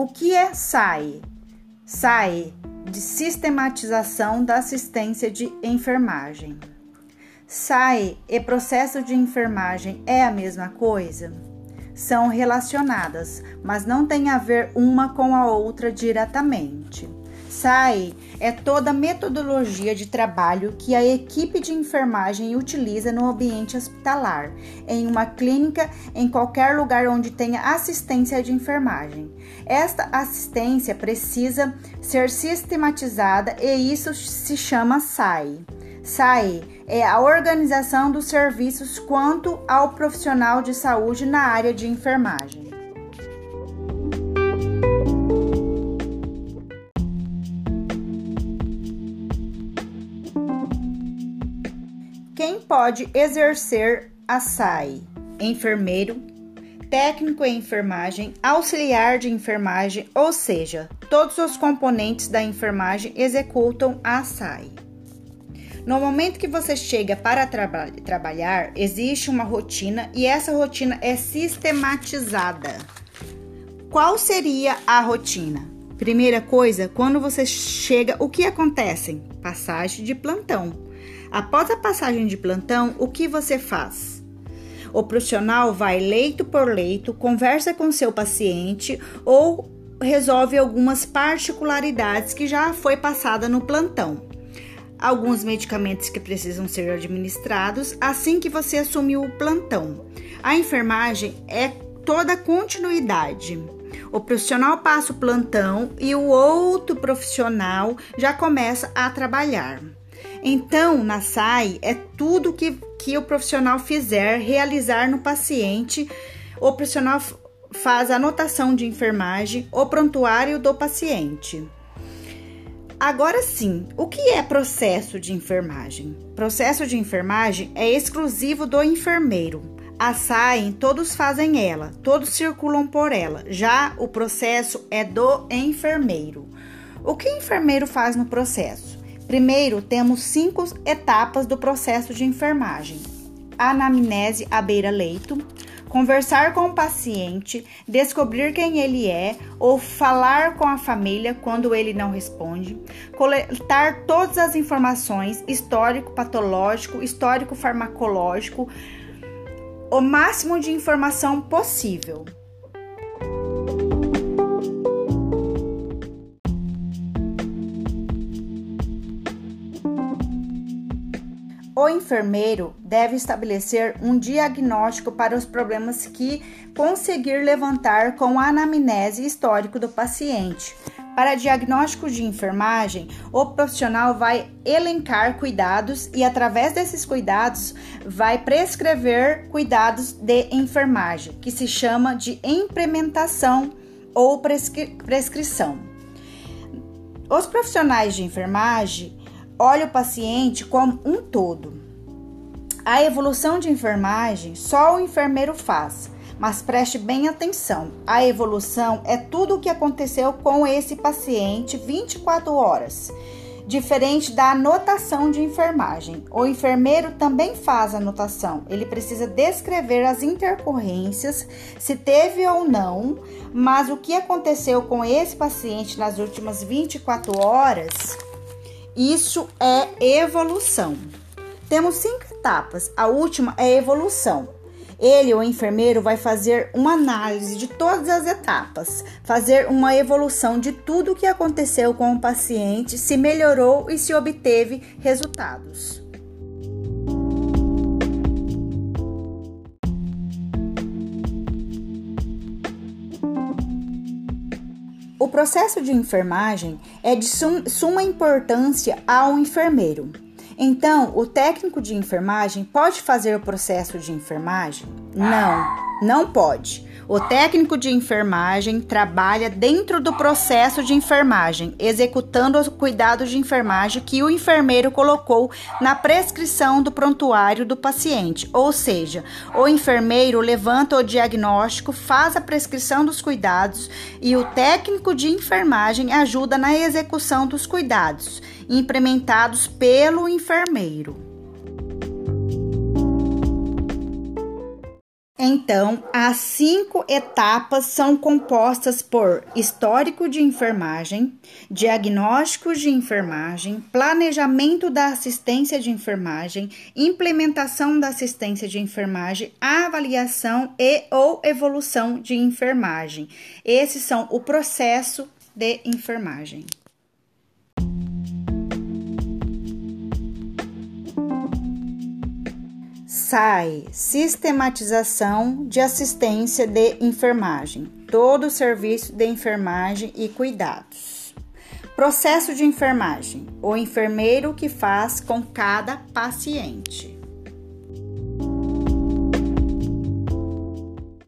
O que é SAI? SAI de Sistematização da Assistência de Enfermagem. SAI e processo de enfermagem é a mesma coisa? São relacionadas, mas não tem a ver uma com a outra diretamente. SAI é toda a metodologia de trabalho que a equipe de enfermagem utiliza no ambiente hospitalar, em uma clínica, em qualquer lugar onde tenha assistência de enfermagem. Esta assistência precisa ser sistematizada e isso se chama SAI. SAI é a organização dos serviços quanto ao profissional de saúde na área de enfermagem. Quem pode exercer a SAI? Enfermeiro, técnico em enfermagem, auxiliar de enfermagem, ou seja, todos os componentes da enfermagem executam a SAI. No momento que você chega para traba trabalhar, existe uma rotina e essa rotina é sistematizada. Qual seria a rotina? Primeira coisa, quando você chega, o que acontece? Passagem de plantão. Após a passagem de plantão, o que você faz? O profissional vai leito por leito, conversa com seu paciente ou resolve algumas particularidades que já foi passada no plantão. Alguns medicamentos que precisam ser administrados assim que você assumiu o plantão. A enfermagem é toda continuidade. O profissional passa o plantão e o outro profissional já começa a trabalhar. Então, na SAI, é tudo que, que o profissional fizer realizar no paciente. O profissional faz a anotação de enfermagem, o prontuário do paciente. Agora sim, o que é processo de enfermagem? Processo de enfermagem é exclusivo do enfermeiro. A SAI, todos fazem ela, todos circulam por ela. Já o processo é do enfermeiro. O que o enfermeiro faz no processo? Primeiro, temos cinco etapas do processo de enfermagem: anamnese à beira-leito, conversar com o paciente, descobrir quem ele é ou falar com a família quando ele não responde, coletar todas as informações, histórico patológico, histórico farmacológico, o máximo de informação possível. O enfermeiro deve estabelecer um diagnóstico para os problemas que conseguir levantar com a anamnese histórico do paciente. Para diagnóstico de enfermagem, o profissional vai elencar cuidados e, através desses cuidados, vai prescrever cuidados de enfermagem, que se chama de implementação ou prescri prescrição. Os profissionais de enfermagem olha o paciente como um todo. A evolução de enfermagem só o enfermeiro faz, mas preste bem atenção: a evolução é tudo o que aconteceu com esse paciente 24 horas. Diferente da anotação de enfermagem. O enfermeiro também faz anotação. Ele precisa descrever as intercorrências, se teve ou não, mas o que aconteceu com esse paciente nas últimas 24 horas isso é evolução. Temos cinco etapas. A última é evolução. Ele, o enfermeiro, vai fazer uma análise de todas as etapas, fazer uma evolução de tudo o que aconteceu com o paciente, se melhorou e se obteve resultados. O processo de enfermagem é de suma importância ao enfermeiro. Então, o técnico de enfermagem pode fazer o processo de enfermagem? Não, não pode. O técnico de enfermagem trabalha dentro do processo de enfermagem, executando os cuidados de enfermagem que o enfermeiro colocou na prescrição do prontuário do paciente. Ou seja, o enfermeiro levanta o diagnóstico, faz a prescrição dos cuidados e o técnico de enfermagem ajuda na execução dos cuidados implementados pelo enfermeiro. Então, as cinco etapas são compostas por histórico de enfermagem, diagnóstico de enfermagem, planejamento da assistência de enfermagem, implementação da assistência de enfermagem, avaliação e ou evolução de enfermagem. Esses são o processo de enfermagem. SAI Sistematização de Assistência de Enfermagem, todo o serviço de enfermagem e cuidados. Processo de enfermagem: o enfermeiro que faz com cada paciente.